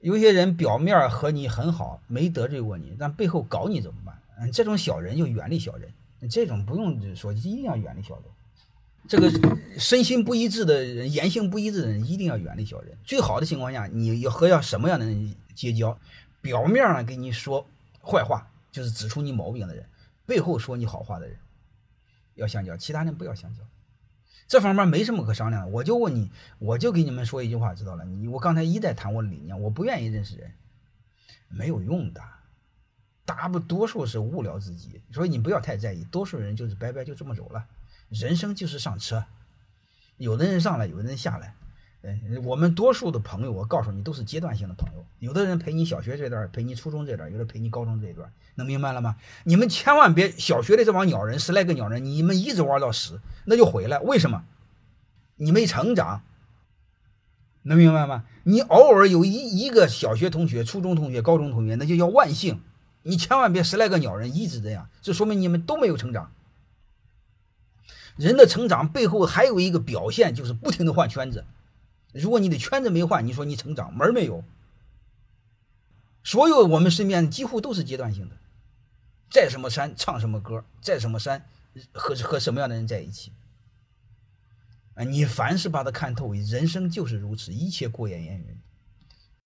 有些人表面和你很好，没得罪过你，但背后搞你怎么办？嗯，这种小人就远离小人，这种不用说，一定要远离小人。这个身心不一致的人，言行不一致的人，一定要远离小人。最好的情况下，你要和要什么样的人结交？表面上给你说坏话，就是指出你毛病的人；背后说你好话的人，要相交。其他人不要相交。这方面没什么可商量的。我就问你，我就给你们说一句话，知道了？你我刚才一再谈我的理念，我不愿意认识人，没有用的。大不多数是误聊自己，所以你不要太在意。多数人就是白白，就这么走了。人生就是上车，有的人上来，有的人下来。嗯，我们多数的朋友，我告诉你，都是阶段性的朋友。有的人陪你小学这段，陪你初中这段，有的陪你高中这段，能明白了吗？你们千万别小学的这帮鸟人，十来个鸟人，你们一直玩到死，那就毁了。为什么？你没成长，能明白吗？你偶尔有一一个小学同学、初中同学、高中同学，那就叫万幸。你千万别十来个鸟人一直这样，这说明你们都没有成长。人的成长背后还有一个表现，就是不停的换圈子。如果你的圈子没换，你说你成长门儿没有。所有我们身边几乎都是阶段性的，在什么山唱什么歌，在什么山和和什么样的人在一起。啊，你凡是把它看透，人生就是如此，一切过眼烟云。